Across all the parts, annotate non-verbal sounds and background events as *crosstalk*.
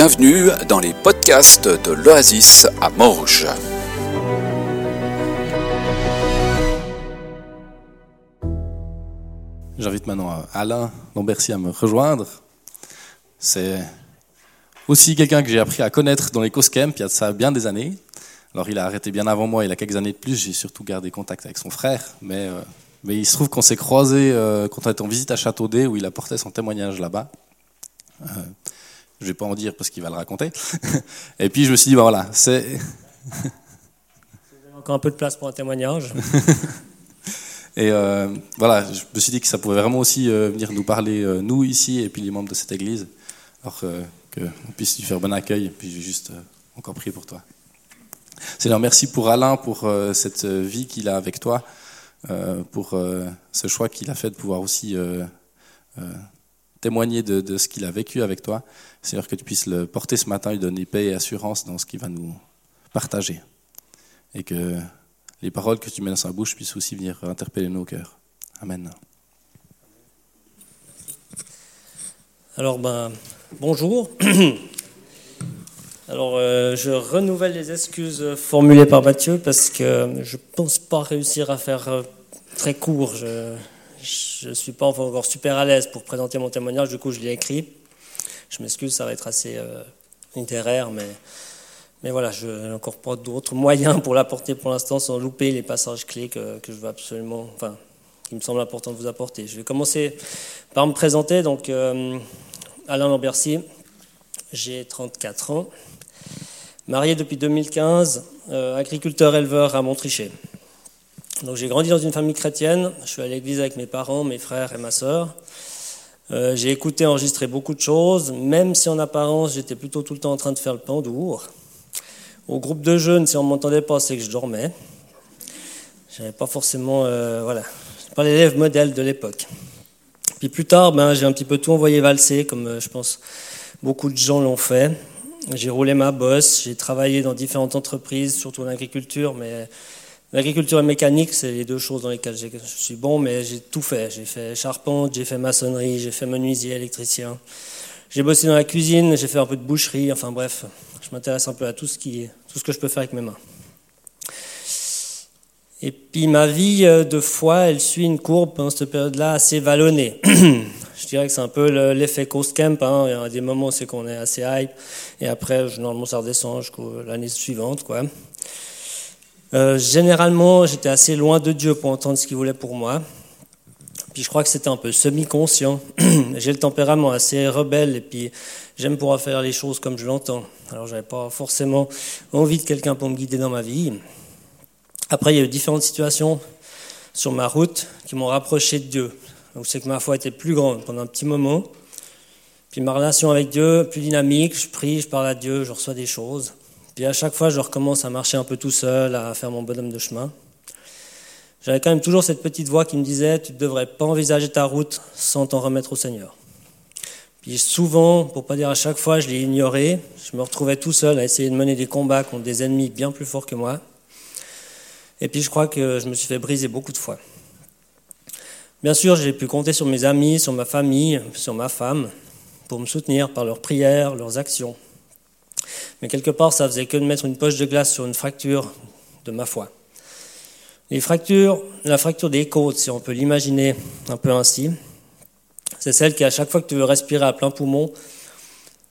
Bienvenue dans les podcasts de l'Oasis à Morges. J'invite maintenant Alain Lambercy à me rejoindre. C'est aussi quelqu'un que j'ai appris à connaître dans les Camp il y a de ça bien des années. Alors il a arrêté bien avant moi, il a quelques années de plus, j'ai surtout gardé contact avec son frère, mais, euh, il se trouve qu'on s'est croisés euh, quand on était en visite à Châteaudet où il apportait son témoignage là-bas. Euh, je vais pas en dire parce qu'il va le raconter. *laughs* Et puis je me suis dit, bah voilà, c'est... Encore un peu de place pour un témoignage. *laughs* Et euh, voilà, je me suis dit que ça pouvait vraiment aussi euh, venir nous parler, euh, nous ici, et puis les membres de cette église, alors qu'on puisse lui faire bon accueil, et puis j'ai juste encore prier pour toi. Seigneur, merci pour Alain, pour cette vie qu'il a avec toi, pour ce choix qu'il a fait de pouvoir aussi témoigner de, ce qu'il a vécu avec toi. Seigneur, que tu puisses le porter ce matin, lui donner paix et assurance dans ce qu'il va nous partager. Et que les paroles que tu mets dans sa bouche puissent aussi venir interpeller nos cœurs. Amen. Alors, ben, bonjour. *clears throat* Alors, euh, je renouvelle les excuses formulées par Mathieu parce que je ne pense pas réussir à faire euh, très court. Ne suis pas encore super à l'aise pour présenter mon témoignage, du coup, je l'ai écrit. Je m'excuse, ça va être assez euh, littéraire, mais mais voilà, je n'ai encore pas d'autres moyens pour l'apporter pour l'instant sans louper les passages clés que, je veux absolument, enfin, qui me semble important de vous apporter. Je vais commencer par me présenter. Donc, euh, Alain Lambercy, j'ai 34 ans, marié depuis 2015, euh, agriculteur-éleveur à Montrichet. Donc, j'ai grandi dans une famille chrétienne. Je suis à l'église avec mes parents, mes frères et ma sœur. Euh, j'ai écouté, enregistré beaucoup de choses, même si en apparence j'étais plutôt tout le temps en train de faire le pendour. Au groupe de jeunes, si on m'entendait pas, c'est que je dormais. J'avais pas forcément, euh, voilà, pas l'élève modèle de l'époque. Puis plus tard, ben, j'ai un petit peu tout envoyé valser, comme euh, je pense beaucoup de gens l'ont fait. J'ai roulé ma bosse, j'ai travaillé dans différentes entreprises, surtout en agriculture, mais l'agriculture et mécanique, c'est les deux choses dans lesquelles je suis bon, mais j'ai tout fait. J'ai fait charpente, j'ai fait maçonnerie, j'ai fait menuisier, électricien. J'ai bossé dans la cuisine, j'ai fait un peu de boucherie, enfin bref, je m'intéresse un peu à tout ce, qui, tout ce que je peux faire avec mes mains. Et puis ma vie euh, de foi, elle suit une courbe pendant cette période-là assez vallonnée. *clears throat* je dirais que c'est un peu l'effet Coast Camp. Hein. Il y a des moments c'est qu'on est assez hype, et après, normalement, ça redescend jusqu'à l'année suivante. Quoi. Euh, généralement, j'étais assez loin de Dieu pour entendre ce qu'il voulait pour moi. Puis je crois que c'était un peu semi-conscient. *clears throat* J'ai le tempérament assez rebelle et puis j'aime pouvoir faire les choses comme je l'entends. Alors j'avais pas forcément envie de quelqu'un pour me guider dans ma vie. Après, il y a eu différentes situations sur ma route qui m'ont rapproché de Dieu. Donc c'est que ma foi était plus grande pendant un petit moment. Puis ma relation avec Dieu, plus dynamique, je prie, je parle à Dieu, je reçois des choses. Puis à chaque fois, je recommence à marcher un peu tout seul, à faire mon bonhomme de chemin. J'avais quand même toujours cette petite voix qui me disait, tu ne devrais pas envisager ta route sans t'en remettre au Seigneur. Puis souvent, pour pas dire à chaque fois, je l'ai ignoré. Je me retrouvais tout seul à essayer de mener des combats contre des ennemis bien plus forts que moi. Et puis je crois que je me suis fait briser beaucoup de fois. Bien sûr, j'ai pu compter sur mes amis, sur ma famille, sur ma femme, pour me soutenir par leurs prières, leurs actions. Mais quelque part, ça faisait que de mettre une poche de glace sur une fracture de ma foi. Les fractures, la fracture des côtes, si on peut l'imaginer un peu ainsi, c'est celle qui, à chaque fois que tu veux respirer à plein poumon,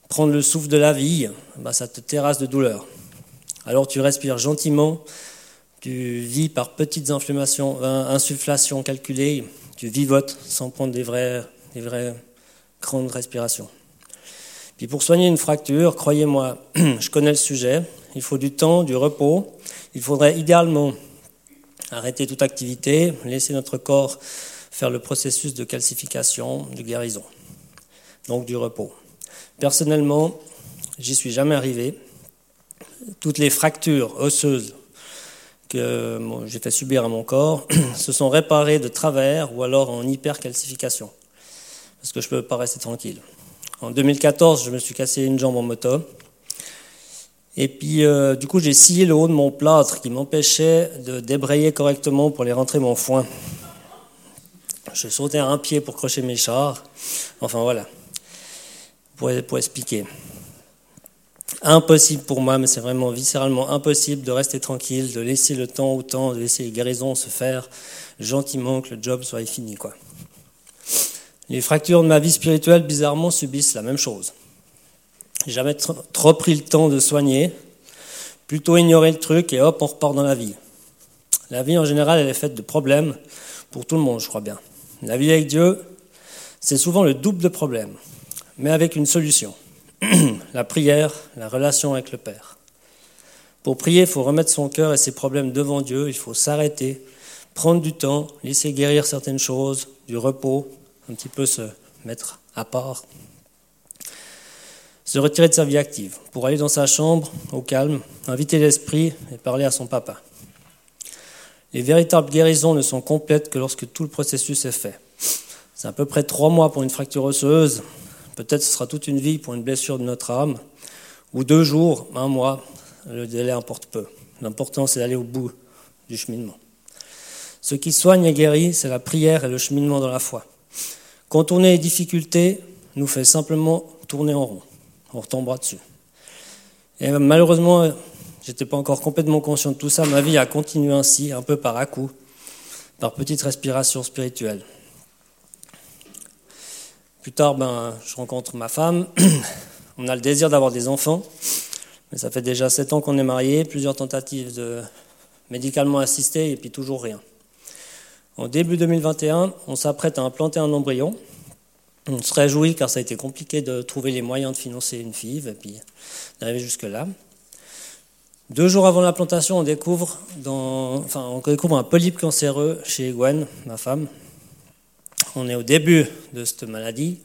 prendre le souffle de la vie, bah, ça te terrasse de douleur. Alors tu respires gentiment, tu vis par petites inflammations, insufflations calculées, tu vivotes sans prendre des vraies, des vraies grandes respirations. Puis pour soigner une fracture, croyez-moi, *clears throat* je connais le sujet, il faut du temps, du repos, il faudrait idéalement arrêter toute activité, laisser notre corps faire le processus de calcification, de guérison, donc du repos. Personnellement, j'y suis jamais arrivé. Toutes les fractures osseuses que j'ai fait subir à mon corps *clears throat* se sont réparées de travers ou alors en hypercalcification, parce que je ne peux pas rester tranquille. En 2014, je me suis cassé une jambe en moto. Et puis, euh, du coup, j'ai scié le haut de mon plâtre qui m'empêchait de débrayer correctement pour les rentrer mon foin. Je sautais à un pied pour crocher mes chars. Enfin, voilà. Pour, pour expliquer. Impossible pour moi, mais c'est vraiment viscéralement impossible de rester tranquille, de laisser le temps au temps, de laisser les guérisons se faire gentiment, que le job soit fini, quoi. Les fractures de ma vie spirituelle, bizarrement, subissent la même chose. J'ai jamais trop pris le temps de soigner, plutôt ignorer le truc et hop, on repart dans la vie. La vie en général, elle est faite de problèmes pour tout le monde, je crois bien. La vie avec Dieu, c'est souvent le double de problèmes, mais avec une solution. *clears throat* la prière, la relation avec le Père. Pour prier, il faut remettre son cœur et ses problèmes devant Dieu, il faut s'arrêter, prendre du temps, laisser guérir certaines choses, du repos, un petit peu se mettre à part, se retirer de sa vie active, pour aller dans sa chambre, au calme, inviter l'esprit et parler à son papa. Les véritables guérisons ne sont complètes que lorsque tout le processus est fait. C'est à peu près trois mois pour une fracture osseuse, peut-être ce sera toute une vie pour une blessure de notre âme, ou deux jours, un mois, le délai importe peu. L'important c'est d'aller au bout du cheminement. Ce qui soigne et guérit, c'est la prière et le cheminement dans la foi. Contourner les difficultés nous fait simplement tourner en rond. On retombera dessus. Et malheureusement, j'étais pas encore complètement conscient de tout ça. Ma vie a continué ainsi, un peu par à-coup, par petites respirations spirituelles. Plus tard, ben, je rencontre ma femme. *clears throat* On a le désir d'avoir des enfants, mais ça fait déjà sept ans qu'on est mariés, plusieurs tentatives de médicalement assistées et puis toujours rien. En début 2021, on s'apprête à implanter un embryon. On se réjouit car ça a été compliqué de trouver les moyens de financer une FIV et puis d'arriver jusque-là. Deux jours avant l'implantation, on découvre, un polype cancéreux chez Gwen, ma femme. On est au début de cette maladie,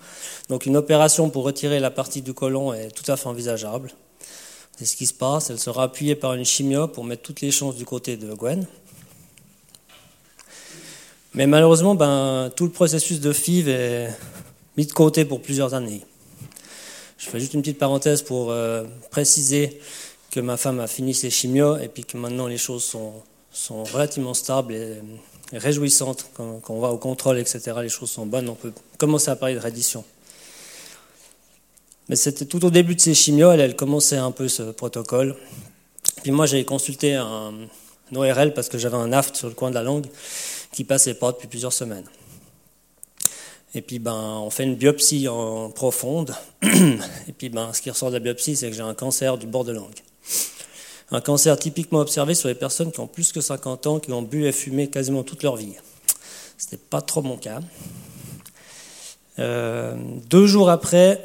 donc une opération pour retirer la partie du côlon est tout à fait envisageable. C'est ce qui se passe. Elle sera appuyée par une chimio pour mettre toutes les chances du côté de Gwen. Mais malheureusement, ben, tout le processus de FIV est mis de côté pour plusieurs années. Je fais juste une petite parenthèse pour euh, préciser que ma femme a fini ses chimios et puis que maintenant les choses sont, sont relativement stables et, réjouissantes. Quand, on va au contrôle, etc., les choses sont bonnes. On peut commencer à parler de reddition. Mais c'était tout au début de ses chimios, elle, elle commençait un peu ce protocole. Puis moi, j'ai consulté un, un ORL parce que j'avais un aft sur le coin de la langue qui passait pas depuis plusieurs semaines. Et puis ben, on fait une biopsie en profonde. *clears throat* Et puis ben, ce qui ressort de la biopsie, c'est que j'ai un cancer du bord de langue. Un cancer typiquement observé sur les personnes qui ont plus que 50 ans, qui ont bu et fumé quasiment toute leur vie. Ce n'était pas trop mon cas. Euh, deux jours après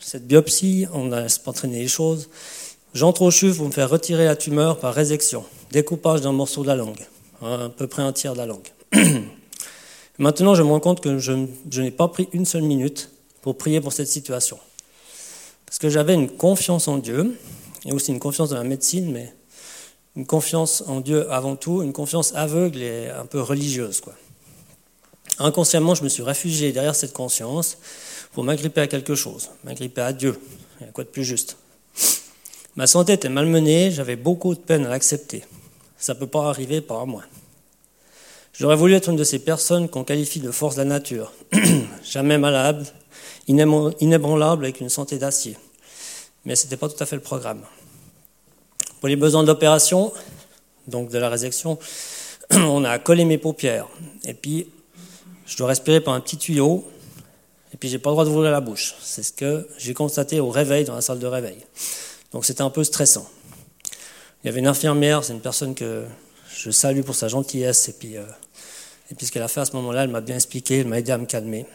cette biopsie, on a entraîné les choses. J'entre au CHUV pour me faire retirer la tumeur par résection, découpage d'un morceau de la langue, à peu près un tiers de la langue. *clears throat* Maintenant, je me rends compte que je, n'ai pas pris une seule minute pour prier pour cette situation. Parce que j'avais une confiance en Dieu, et aussi une confiance dans la médecine, mais une confiance en Dieu avant tout, une confiance aveugle et un peu religieuse. Inconsciemment, je me suis réfugié derrière cette conscience pour m'agripper à quelque chose, m'agripper à Dieu. Il y quoi de plus juste Ma santé était malmenée, j'avais beaucoup de peine à l'accepter. Ça ne peut pas arriver par moi. J'aurais voulu être une de ces personnes qu'on qualifie de force de la nature, *clears throat* jamais malade, inébranlable avec une santé d'acier. Mais ce n'était pas tout à fait le programme. Pour les besoins d'opération, donc de la résection, *clears throat* on a collé mes paupières. Et puis, je dois respirer par un petit tuyau. Et puis, j'ai pas le droit d'ouvrir la bouche. C'est ce que j'ai constaté au réveil, dans la salle de réveil. Donc, c'était un peu stressant. Il y avait une infirmière, c'est une personne que je salue pour sa gentillesse. Et puis, euh, et puis ce qu'elle a fait à ce moment-là, elle m'a bien expliqué, elle m'a aidé à me calmer.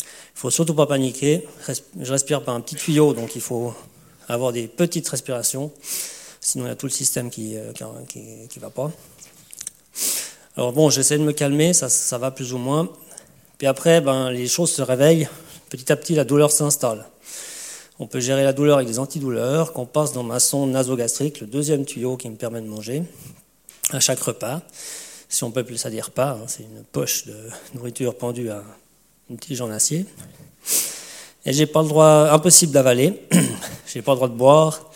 Il faut surtout pas paniquer. Je respire par un petit tuyau, donc il faut avoir des petites respirations. Sinon, il y a tout le système qui ne euh, qui, va pas. Alors bon, j'essaie de me calmer, ça, ça va plus ou moins. Puis après, ben, les choses se réveillent. Petit à petit, la douleur s'installe. On peut gérer la douleur avec des antidouleurs qu'on passe dans ma sonde nasogastrique, le deuxième tuyau qui me permet de manger à chaque repas si on peut plus ça pas, hein, c'est une poche de nourriture pendue à une tige en acier. Et j'ai pas le droit, impossible d'avaler, *clears throat* j'ai pas le droit de boire,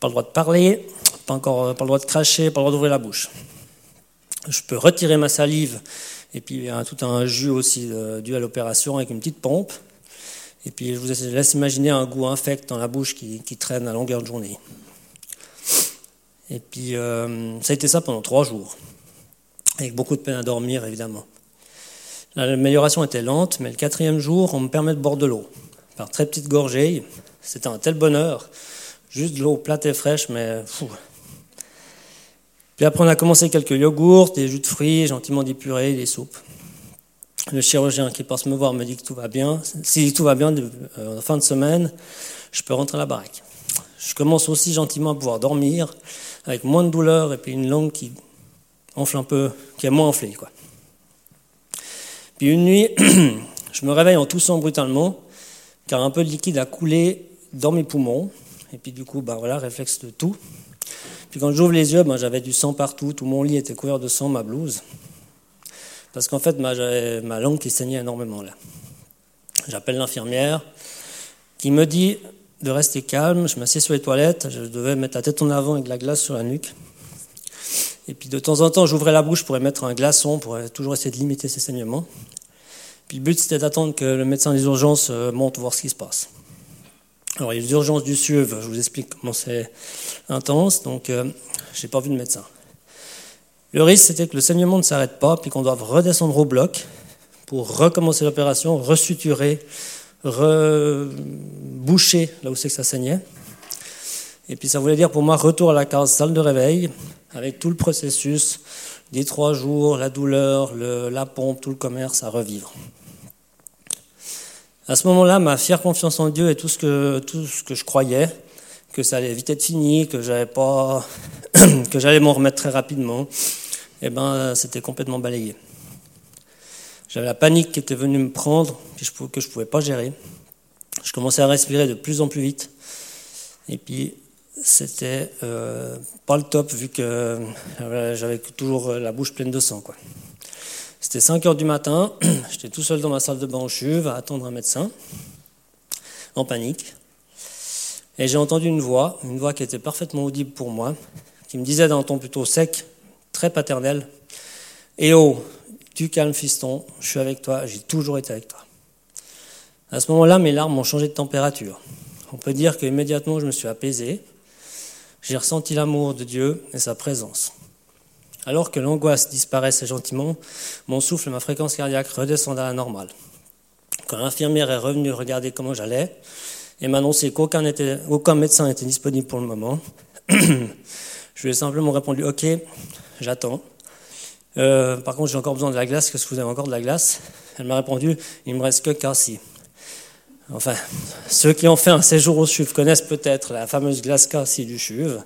pas le droit de parler, pas encore, pas le droit de cracher, pas le droit d'ouvrir la bouche. Je peux retirer ma salive, et puis il y a tout un jus aussi dû à l'opération avec une petite pompe. Et puis je vous laisse imaginer un goût infect dans la bouche qui, traîne à longueur de journée. Et puis euh, ça a été ça pendant trois jours, avec beaucoup de peine à dormir évidemment. L'amélioration était lente, mais le quatrième jour, on me permet de boire de l'eau, par très petites gorgées. C'était un tel bonheur, juste de l'eau plate et fraîche, mais fou. Puis après, on a commencé quelques yogourts, des jus de fruits, gentiment dépurés, des soupes. Le chirurgien qui passe me voir me dit que tout va bien. Si tout va bien, euh, en fin de semaine, je peux rentrer à la baraque. Je commence aussi gentiment à pouvoir dormir, avec moins de douleur et puis une langue qui un peu, qui est moins enflée, quoi. Puis une nuit, *clears throat* je me réveille en toussant brutalement, car un peu de liquide a coulé dans mes poumons. Et puis du coup, bah voilà, réflexe de tout. Puis quand j'ouvre les yeux, ben, j'avais du sang partout, tout mon lit était couvert de sang, ma blouse. Parce qu'en fait, j'avais ma langue qui saignait énormément là. J'appelle l'infirmière qui me dit de rester calme. Je m'assieds sur les toilettes, je devais mettre la tête en avant avec de la glace sur la nuque. Et puis de temps en temps, j'ouvrais la bouche pour mettre un glaçon, pour toujours essayer de limiter ces saignements. Puis le but, c'était d'attendre que le médecin des urgences euh, monte voir ce qui se passe. Alors, les urgences du SUV, je vous explique comment c'est intense, donc euh, je n'ai pas vu de médecin. Le risque, c'était que le saignement ne s'arrête pas, puis qu'on doive redescendre au bloc pour recommencer l'opération, resuturer, reboucher là où c'est que ça saignait. Et puis ça voulait dire pour moi retour à la case salle de réveil, avec tout le processus des trois jours, la douleur, la pompe, tout le commerce à revivre. À ce moment-là, ma fière confiance en Dieu et tout ce que, tout ce que je croyais, que ça allait vite être fini, que j'avais pas, *clears throat* que j'allais m'en remettre très rapidement, eh ben, c'était complètement balayé. J'avais la panique qui était venue me prendre, que je pouvais pas gérer. Je commençais à respirer de plus en plus vite. Et puis, c'était euh, pas le top vu que euh, j'avais toujours la bouche pleine de sang. Quoi. C'était 5 heures du matin, *clears throat* j'étais tout seul dans ma salle de bain en chuve à attendre un médecin, en panique. Et j'ai entendu une voix, une voix qui était parfaitement audible pour moi, qui me disait d'un ton plutôt sec, très paternel Eh oh, tu calmes, fiston, je suis avec toi, j'ai toujours été avec toi. À ce moment-là, mes larmes ont changé de température. On peut dire qu'immédiatement, je me suis apaisé, j'ai ressenti l'amour de Dieu et sa présence. Alors que l'angoisse disparaissait gentiment, mon souffle et ma fréquence cardiaque redescendaient à la normale. Quand l'infirmière est revenue regarder comment j'allais et m'annoncer qu'aucun médecin n'était disponible pour le moment, *clears throat* je lui ai simplement répondu Ok, j'attends. Euh, par contre, j'ai encore besoin de la glace. Qu'est-ce que vous avez encore de la glace? Elle m'a répondu Il me reste que Cassie. Enfin, ceux qui ont fait un séjour au CHUV connaissent peut-être la fameuse glace Cassie du CHUV.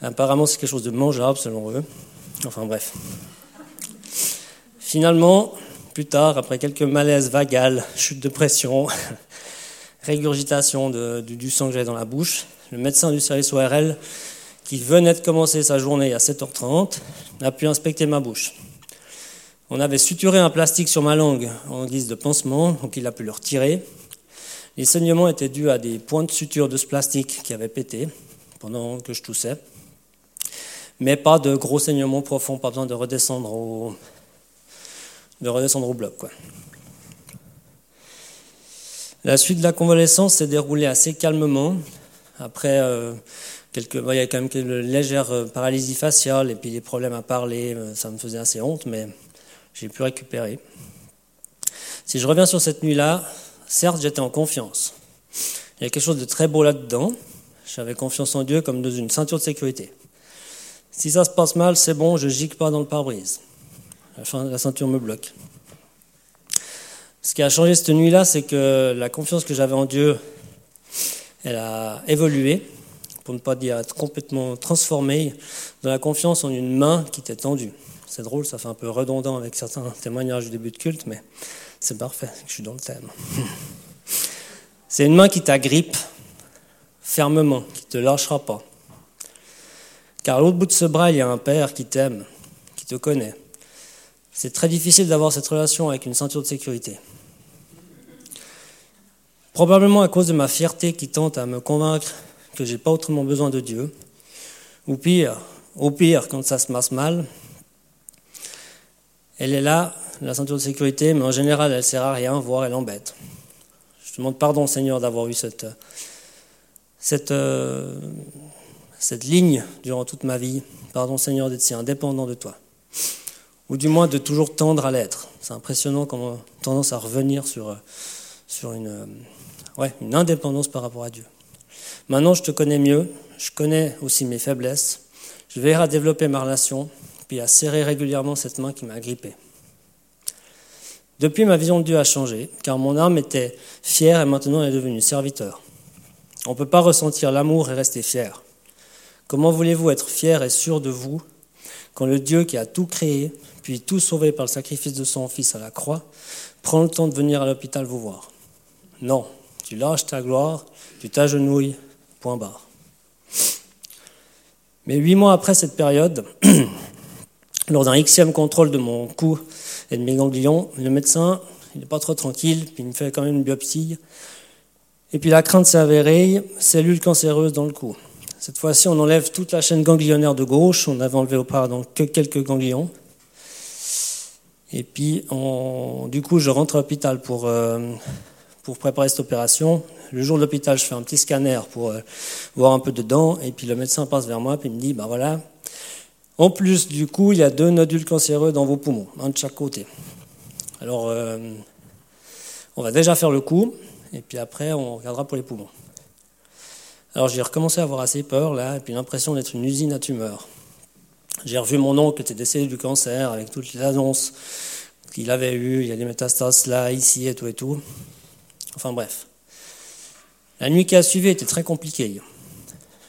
Apparemment, c'est quelque chose de mangeable selon eux. Enfin bref. Finalement, plus tard, après quelques malaises vagales, chute de pression, *laughs* régurgitation du, sang que dans la bouche, le médecin du service ORL, qui venait de commencer sa journée à 7h30, a pu inspecter ma bouche. On avait suturé un plastique sur ma langue en guise de pansement, donc il a pu le retirer. Les saignements étaient dus à des points de suture de ce plastique qui avaient pété pendant que je toussais mais pas de gros saignements profonds, pas besoin de redescendre au, de redescendre au bloc. La suite de la convalescence s'est déroulée assez calmement. Après, euh, il y a quand même quelques légères euh, paralysie faciale et puis des problèmes à parler. Euh, ça me faisait assez honte, mais j'ai pu récupérer. Si je reviens sur cette nuit-là, certes, j'étais en confiance. Il y a quelque chose de très beau là-dedans. J'avais confiance en Dieu comme dans une ceinture de sécurité. Si ça se passe mal, c'est bon, je gicle pas dans le pare-brise. La ceinture me bloque. Ce qui a changé cette nuit-là, c'est que la confiance que j'avais en Dieu, elle a évolué, pour ne pas dire être complètement transformée, dans la confiance en une main qui était tendue. C'est drôle, ça fait un peu redondant avec certains témoignages du début de culte, mais c'est parfait, je suis dans le thème. *laughs* C'est une main qui t'agrippe fermement, qui ne te lâchera pas. Car à l'autre bout de ce bras, il y a un père qui t'aime, qui te connaît. C'est très difficile d'avoir cette relation avec une ceinture de sécurité. Probablement à cause de ma fierté qui tente à me convaincre que j'ai pas autrement besoin de Dieu. Ou pire, au pire, quand ça se passe mal, elle est là, la ceinture de sécurité, mais en général, elle sert à rien, voire elle embête. Je demande pardon, Seigneur, d'avoir eu cette, cette, euh, cette ligne durant toute ma vie. Pardon, Seigneur, d'être si indépendant de toi. Ou du moins de toujours tendre à l'être. C'est impressionnant comment tendance à revenir sur, sur une, euh, ouais, une indépendance par rapport à Dieu. Maintenant, je te connais mieux. Je connais aussi mes faiblesses. Je vais à développer ma relation, puis à serrer régulièrement cette main qui m'a grippé. Depuis, ma vision de Dieu a changé, car mon âme était fière et maintenant elle est devenue serviteur. On ne peut pas ressentir l'amour et rester fier. Comment voulez-vous être fier et sûr de vous quand le Dieu qui a tout créé, puis tout sauvé par le sacrifice de son Fils à la croix, prend le temps de venir à l'hôpital vous voir? Non, tu lâches ta gloire, tu t'agenouilles, point barre. Mais huit mois après cette période, *clears throat* lors d'un xème contrôle de mon cou et de mes ganglions, le médecin, il n'est pas trop tranquille, puis il me fait quand même une biopsie. Et puis la crainte s'est avérée, cellule cancéreuse dans le cou. Cette fois-ci, on enlève toute la chaîne ganglionnaire de gauche, on avait enlevé auparavant que quelques ganglions. Et puis, du coup, je rentre à l'hôpital pour, euh, pour préparer cette opération. Le jour de l'hôpital, je fais un petit scanner pour euh, voir un peu dedans, et puis le médecin passe vers moi, puis il me dit, ben voilà, en plus, du coup, il y a deux nodules cancéreux dans vos poumons, un de chaque côté. Alors, euh, on va déjà faire le coup, et puis après, on regardera pour les poumons. Alors, j'ai recommencé à avoir assez peur, là, et puis l'impression d'être une usine à tumeurs. J'ai revu mon oncle qui était décédé du cancer, avec toutes les annonces qu'il avait eues, il y a des métastases là, ici, et tout et tout. Enfin bref. La nuit qui a suivi était très compliquée.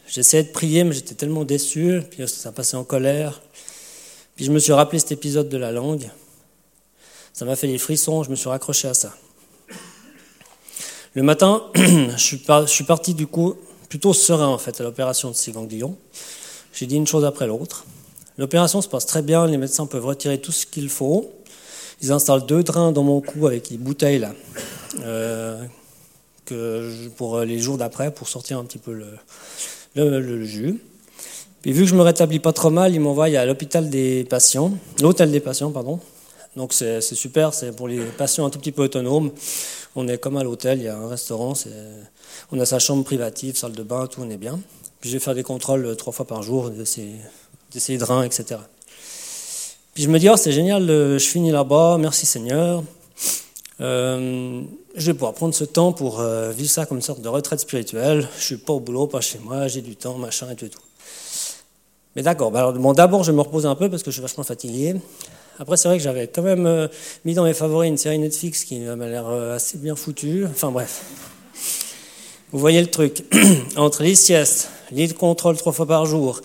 J'essayais de prier, mais j'étais tellement déçu, puis ça passait en colère. Puis je me suis rappelé cet épisode de la langue. Ça m'a fait des frissons, je me suis raccroché à ça. Le matin, *clears throat* je suis, parti du coup plutôt serein en fait à l'opération de ces ganglions. J'ai dit une chose après l'autre. L'opération se passe très bien, les médecins peuvent retirer tout ce qu'il faut. Ils installent deux drains dans mon cou avec des bouteilles là, euh, que pour les jours d'après, pour sortir un petit peu le, le, jus. Puis vu que je me rétablis pas trop mal, ils m'envoient à l'hôpital des patients, l'hôtel des patients, pardon. Donc c'est super, c'est pour les patients un tout petit peu autonomes. On est comme à l'hôtel, il y a un restaurant, on a sa chambre privative, salle de bain, tout, on est bien. Puis je vais faire des contrôles euh, trois fois par jour de de ces etc. Puis je me dis, oh, c'est génial, je finis là-bas, merci Seigneur. Euh, je vais pouvoir prendre ce temps pour euh, vivre ça comme une sorte de retraite spirituelle. Je suis pas au boulot, pas chez moi, j'ai du temps, machin et tout tout. Mais d'accord, bah alors d'abord je me repose un peu parce que je suis vachement fatigué. Après c'est vrai que j'avais quand même euh, mis dans mes favoris une série Netflix qui m'a l'air assez bien foutue. Enfin bref. Vous voyez le truc. *clears throat* Entre les siestes, les contrôles trois fois par jour,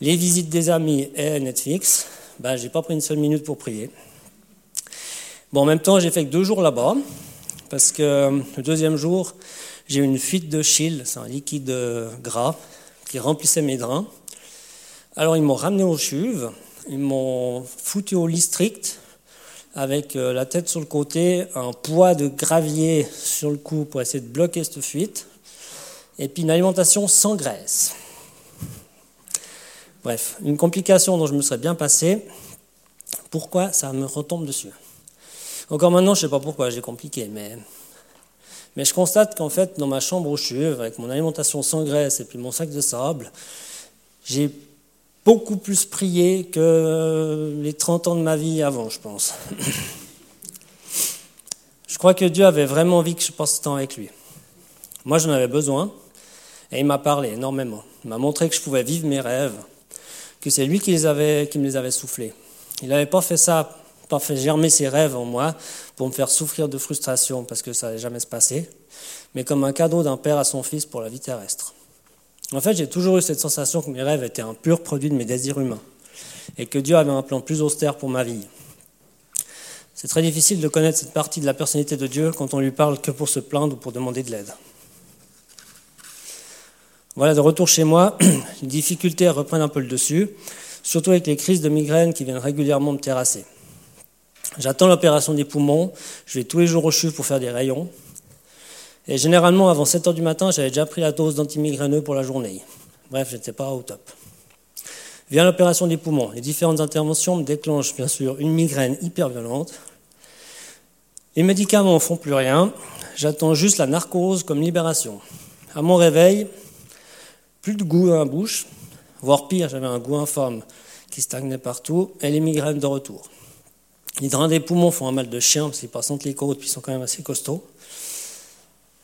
les visites des amis et Netflix, bah, j'ai pas pris une seule minute pour prier. Bon, en même temps, j'ai fait que deux jours là-bas, parce que euh, le deuxième jour, j'ai eu une fuite de chile, c'est un liquide euh, gras qui remplissait mes drains. Alors, ils m'ont ramené au chuve, ils m'ont foutu au lit strict, avec euh, la tête sur le côté, un poids de gravier sur le cou pour essayer de bloquer cette fuite, et puis une alimentation sans graisse. Bref, une complication dont je me serais bien passé. Pourquoi ça me retombe dessus? Encore maintenant, je ne sais pas pourquoi, j'ai compliqué, mais, je constate qu'en fait, dans ma chambre où je suis, avec mon alimentation sans graisse et puis mon sac de sable, j'ai beaucoup plus prié que les 30 ans de ma vie avant, je pense. *clears throat* Je crois que Dieu avait vraiment envie que je passe ce temps avec lui. Moi, j'en avais besoin, et il m'a parlé énormément. Il m'a montré que je pouvais vivre mes rêves, que c'est lui qui, les avait, qui me les avait soufflés. Il n'avait pas fait ça pas fait germer ses rêves en moi pour me faire souffrir de frustration parce que ça n'allait jamais se passer, mais comme un cadeau d'un père à son fils pour la vie terrestre. En fait, j'ai toujours eu cette sensation que mes rêves étaient un pur produit de mes désirs humains et que Dieu avait un plan plus austère pour ma vie. C'est très difficile de connaître cette partie de la personnalité de Dieu quand on lui parle que pour se plaindre ou pour demander de l'aide. Voilà, de retour chez moi, *clears throat* les difficultés reprennent un peu le dessus, surtout avec les crises de migraine qui viennent régulièrement me terrasser. J'attends l'opération des poumons. Je vais tous les jours au CHUV pour faire des rayons. Et généralement, avant 7 heures du matin, j'avais déjà pris la dose d'antimigraineux pour la journée. Bref, je n'étais pas au top. Vient l'opération des poumons. Les différentes interventions me déclenchent bien sûr une migraine hyper violente. Les médicaments ne font plus rien. J'attends juste la narcose comme libération. À mon réveil, plus de goût dans la bouche, voire pire, j'avais un goût informe qui stagnait partout, et les migraines de retour. Les drains des poumons font un mal de chien parce qu'ils passent entre les côtes, puis ils sont quand même assez costauds.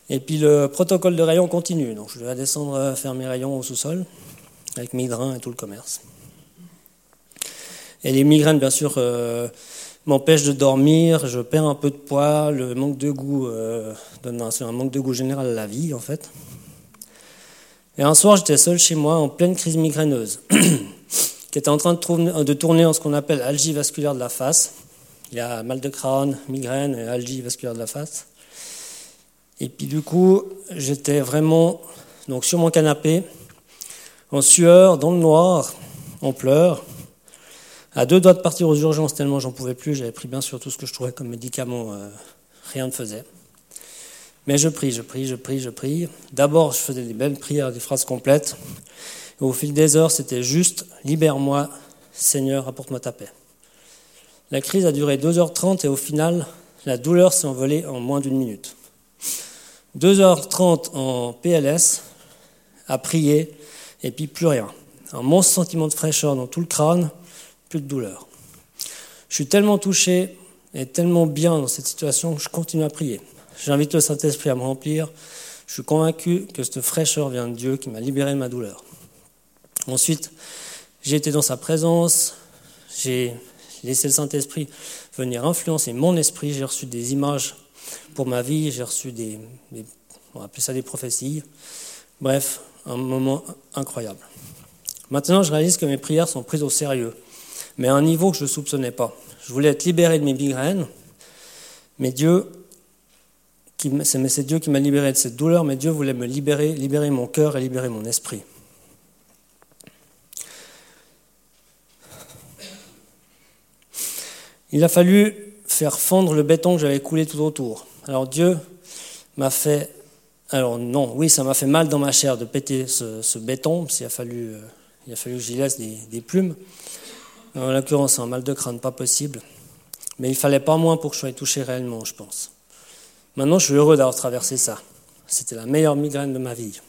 Et puis le protocole de rayon continue, donc je vais descendre faire mes rayons au sous-sol avec mes drains et tout le commerce. Et les migraines, bien sûr, euh, m'empêchent de dormir, je perds un peu de poids, le manque de goût euh, donne un, manque de goût général à la vie, en fait. Et un soir, j'étais seul chez moi en pleine crise migraineuse, *coughs* qui était en train de, de tourner en ce qu'on appelle algie vasculaire de la face. Il y a mal de crâne, migraine et algie vasculaire de la face. Et puis du coup, j'étais vraiment donc sur mon canapé, en sueur, dans le noir, en pleurs, à deux doigts de partir aux urgences tellement j'en pouvais plus. J'avais pris bien sûr tout ce que je trouvais comme médicament, euh, rien ne faisait. Mais je prie, je prie, je prie, je prie. D'abord, je faisais des belles prières, des phrases complètes. Au fil des heures, c'était juste libère-moi, Seigneur, apporte-moi ta paix. La crise a duré 2h30 et au final, la douleur s'est envolée en moins d'une minute. 2h30 en PLS, à prier, et puis plus rien. Un monstre sentiment de fraîcheur dans tout le crâne, plus de douleur. Je suis tellement touché et tellement bien dans cette situation que je continue à prier. J'invite le Saint-Esprit à me remplir. Je suis convaincu que cette fraîcheur vient de Dieu qui m'a libéré de ma douleur. Ensuite, j'ai été dans sa présence, laissé le Saint-Esprit venir influencer mon esprit, j'ai reçu des images pour ma vie, j'ai reçu des, on va ça des prophéties. Bref, un moment incroyable. Maintenant, je réalise que mes prières sont prises au sérieux, mais à un niveau que je ne soupçonnais pas. Je voulais être libéré de mes migraines, mais Dieu, c'est Dieu qui m'a libéré de cette douleur, mais Dieu voulait me libérer, libérer mon cœur et libérer mon esprit. Il a fallu faire fondre le béton que j'avais coulé tout autour. Alors Dieu m'a fait... Alors non, oui, ça m'a fait mal dans ma chair de péter ce, béton, parce qu'il a fallu, euh, il a fallu que j'y laisse des, plumes. En l'occurrence, un mal de crâne, pas possible. Mais il fallait pas moins pour que je sois touché réellement, je pense. Maintenant, je suis heureux d'avoir traversé ça. C'était la meilleure migraine de ma vie.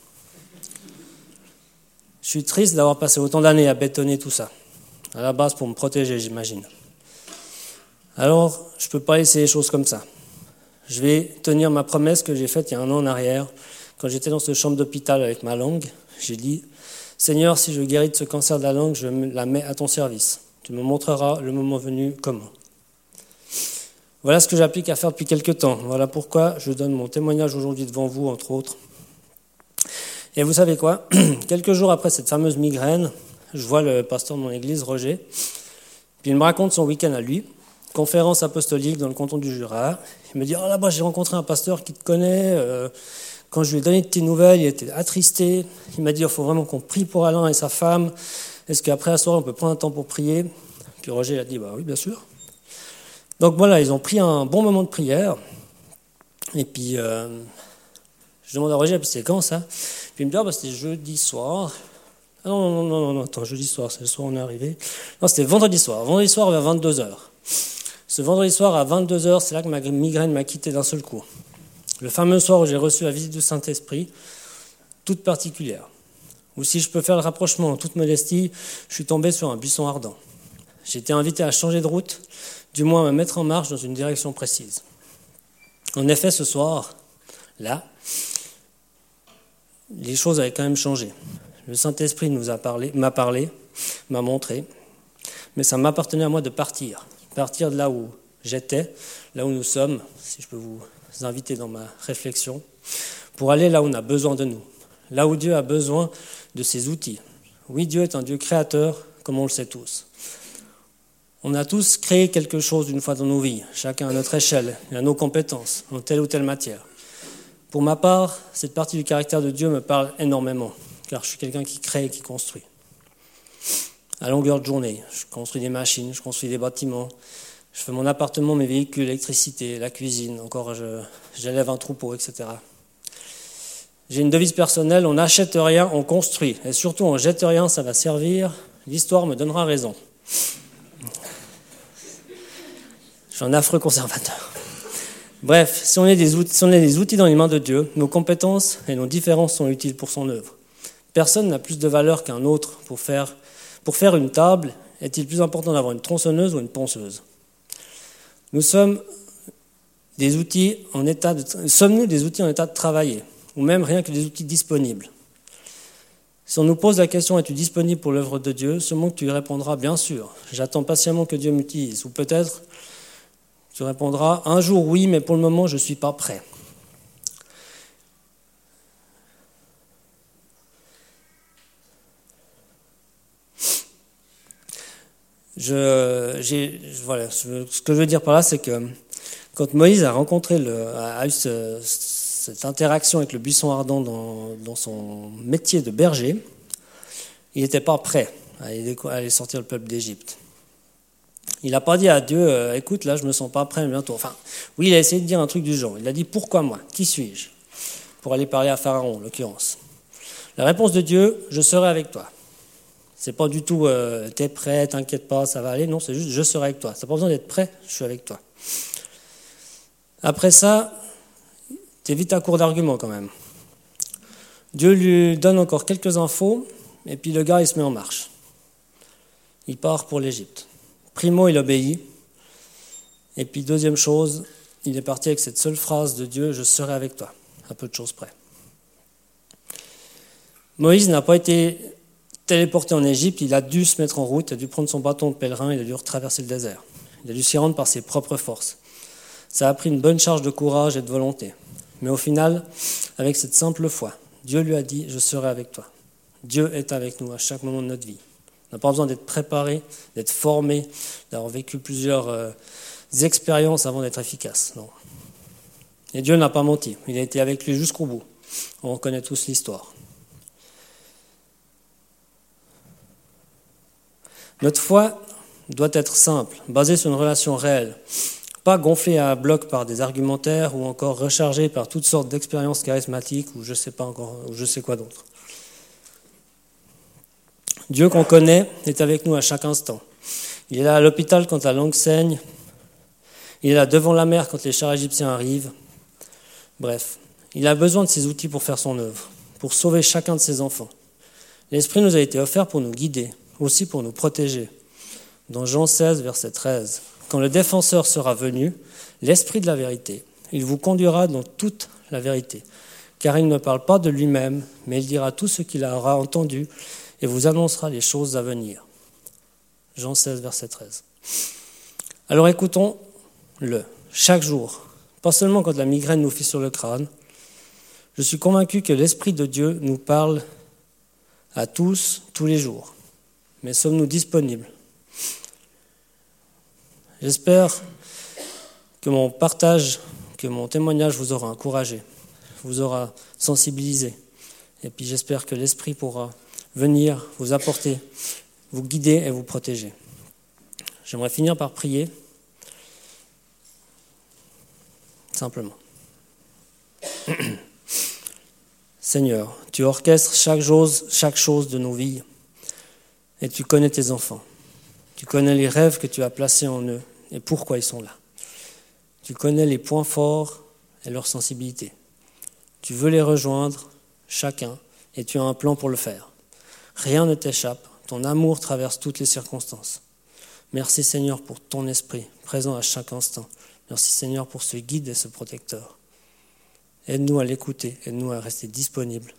Je suis triste d'avoir passé autant d'années à bétonner tout ça. À la base pour me protéger, j'imagine. Alors, je ne peux pas laisser les choses comme ça. Je vais tenir ma promesse que j'ai faite il y a un an en arrière, quand j'étais dans cette chambre d'hôpital avec ma langue. J'ai dit, Seigneur, si je guéris de ce cancer de la langue, je la mets à ton service. Tu me montreras le moment venu comment. Voilà ce que j'applique à faire depuis quelque temps. Voilà pourquoi je donne mon témoignage aujourd'hui devant vous, entre autres. Et vous savez quoi? *clears throat* Quelques jours après cette fameuse migraine, je vois le pasteur de mon église, Roger, puis il me raconte son week-end à lui conférence apostolique dans le canton du Jura. Il me dit Oh là-bas, j'ai rencontré un pasteur qui te connaît. Euh, quand je lui ai donné tes nouvelles, il était attristé. Il m'a dit Il faut vraiment qu'on prie pour Alain et sa femme. Est-ce qu'après la soirée, on peut prendre un temps pour prier? Puis Roger a dit Bah oui, bien sûr. Donc voilà, ils ont pris un bon moment de prière. Et puis, euh, je demande à Roger c'est quand ça? Puis il me dit Ah, bah, c'était jeudi soir. Ah non, non, non, non, non, attends, jeudi soir, c'est le soir où on est arrivé. Non, c'était vendredi soir. Vendredi soir vers 22h. Ce vendredi soir à 22h, c'est là que ma migraine m'a quitté d'un seul coup. Le fameux soir où j'ai reçu la visite du Saint-Esprit, toute particulière. Ou si je peux faire le rapprochement en toute modestie, je suis tombé sur un buisson ardent. J'ai été invité à changer de route, du moins à me mettre en marche dans une direction précise. En effet, ce soir, là, les choses avaient quand même changé. Le Saint-Esprit nous a parlé, m'a parlé, m'a montré, mais ça m'appartenait à moi de partir partir de là où j'étais, là où nous sommes, si je peux vous inviter dans ma réflexion, pour aller là où on a besoin de nous, là où Dieu a besoin de ses outils. Oui, Dieu est un Dieu créateur, comme on le sait tous. On a tous créé quelque chose une fois dans nos vies, chacun à notre échelle à nos compétences, en telle ou telle matière. Pour ma part, cette partie du caractère de Dieu me parle énormément, car je suis quelqu'un qui crée et qui construit à longueur de journée. Je construis des machines, je construis des bâtiments, je fais mon appartement, mes véhicules, l'électricité, la cuisine, encore j'élève un troupeau, etc. J'ai une devise personnelle, on n'achète rien, on construit. Et surtout, on jette rien, ça va servir. L'histoire me donnera raison. Je suis un affreux conservateur. Bref, si on, outils, si on est des outils dans les mains de Dieu, nos compétences et nos différences sont utiles pour son œuvre. Personne n'a plus de valeur qu'un autre pour faire, pour faire une table. Est-il plus important d'avoir une tronçonneuse ou une ponceuse? Nous sommes des outils en état de, sommes-nous des outils en état de travailler, ou même rien que des outils disponibles? Si on nous pose la question es-tu disponible pour l'œuvre de Dieu? Ce que tu répondras bien sûr. J'attends patiemment que Dieu m'utilise. Ou peut-être tu répondras un jour oui, mais pour le moment je ne suis pas prêt. Je, voilà, ce que je veux dire par là, c'est que quand Moïse a rencontré, le, a eu cette interaction avec le buisson ardent dans, son métier de berger, il n'était pas prêt à aller sortir le peuple d'Égypte. Il n'a pas dit à Dieu, euh, écoute, là, je ne me sens pas prêt bientôt. Enfin, oui, il a essayé de dire un truc du genre. Il a dit, pourquoi moi? Qui suis-je? Pour aller parler à Pharaon, en l'occurrence. La réponse de Dieu, je serai avec toi. C'est pas du tout, euh, t'es prêt, t'inquiète pas, ça va aller. Non, c'est juste, je serai avec toi. Ça pas besoin d'être prêt, je suis avec toi. Après ça, t'es vite à court d'arguments quand même. Dieu lui donne encore quelques infos, et puis le gars, il se met en marche. Il part pour l'Égypte. Primo, il obéit. Et puis deuxième chose, il est parti avec cette seule phrase de Dieu, je serai avec toi, à peu de choses près. Moïse n'a pas été téléporté en Égypte, il a dû se mettre en route, il a dû prendre son bâton de pèlerin, il a dû traverser le désert. Il a dû s'y rendre par ses propres forces. Ça a pris une bonne charge de courage et de volonté. Mais au final, avec cette simple foi, Dieu lui a dit, je serai avec toi. Dieu est avec nous à chaque moment de notre vie. On n'a pas besoin d'être préparé, d'être formé, d'avoir vécu plusieurs euh, expériences avant d'être efficace. Non. Et Dieu n'a pas menti. Il a été avec lui jusqu'au bout. On connaît tous l'histoire. Notre foi doit être simple, basée sur une relation réelle, pas gonflée à bloc par des argumentaires ou encore rechargée par toutes sortes d'expériences charismatiques ou je sais pas encore, ou je sais quoi d'autre. Dieu qu'on connaît est avec nous à chaque instant. Il est là à l'hôpital quand la langue saigne. Il est là devant la mer quand les chars égyptiens arrivent. Bref, il a besoin de ces outils pour faire son œuvre, pour sauver chacun de ses enfants. L'Esprit nous a été offert pour nous guider, aussi pour nous protéger. Dans Jean 16, verset 13, Quand le défenseur sera venu, l'Esprit de la vérité, il vous conduira dans toute la vérité, car il ne parle pas de lui-même, mais il dira tout ce qu'il aura entendu et vous annoncera les choses à venir. Jean 16, verset 13. Alors écoutons-le, chaque jour, pas seulement quand la migraine nous fait sur le crâne. Je suis convaincu que l'Esprit de Dieu nous parle à tous, tous les jours. Mais sommes-nous disponibles? J'espère que mon partage, que mon témoignage vous aura encouragé, vous aura sensibilisé. Et puis j'espère que l'Esprit pourra venir vous apporter, vous guider et vous protéger. J'aimerais finir par prier, simplement. *clears throat* Seigneur, tu orchestres chaque chose, chaque chose de nos vies et tu connais tes enfants. Tu connais les rêves que tu as placés en eux et pourquoi ils sont là. Tu connais les points forts et leur sensibilité. Tu veux les rejoindre, chacun, et tu as un plan pour le faire. Rien ne t'échappe, ton amour traverse toutes les circonstances. Merci Seigneur pour ton esprit présent à chaque instant. Merci Seigneur pour ce guide et ce protecteur. Aide-nous à l'écouter, aide-nous à rester disponibles.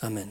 Amen.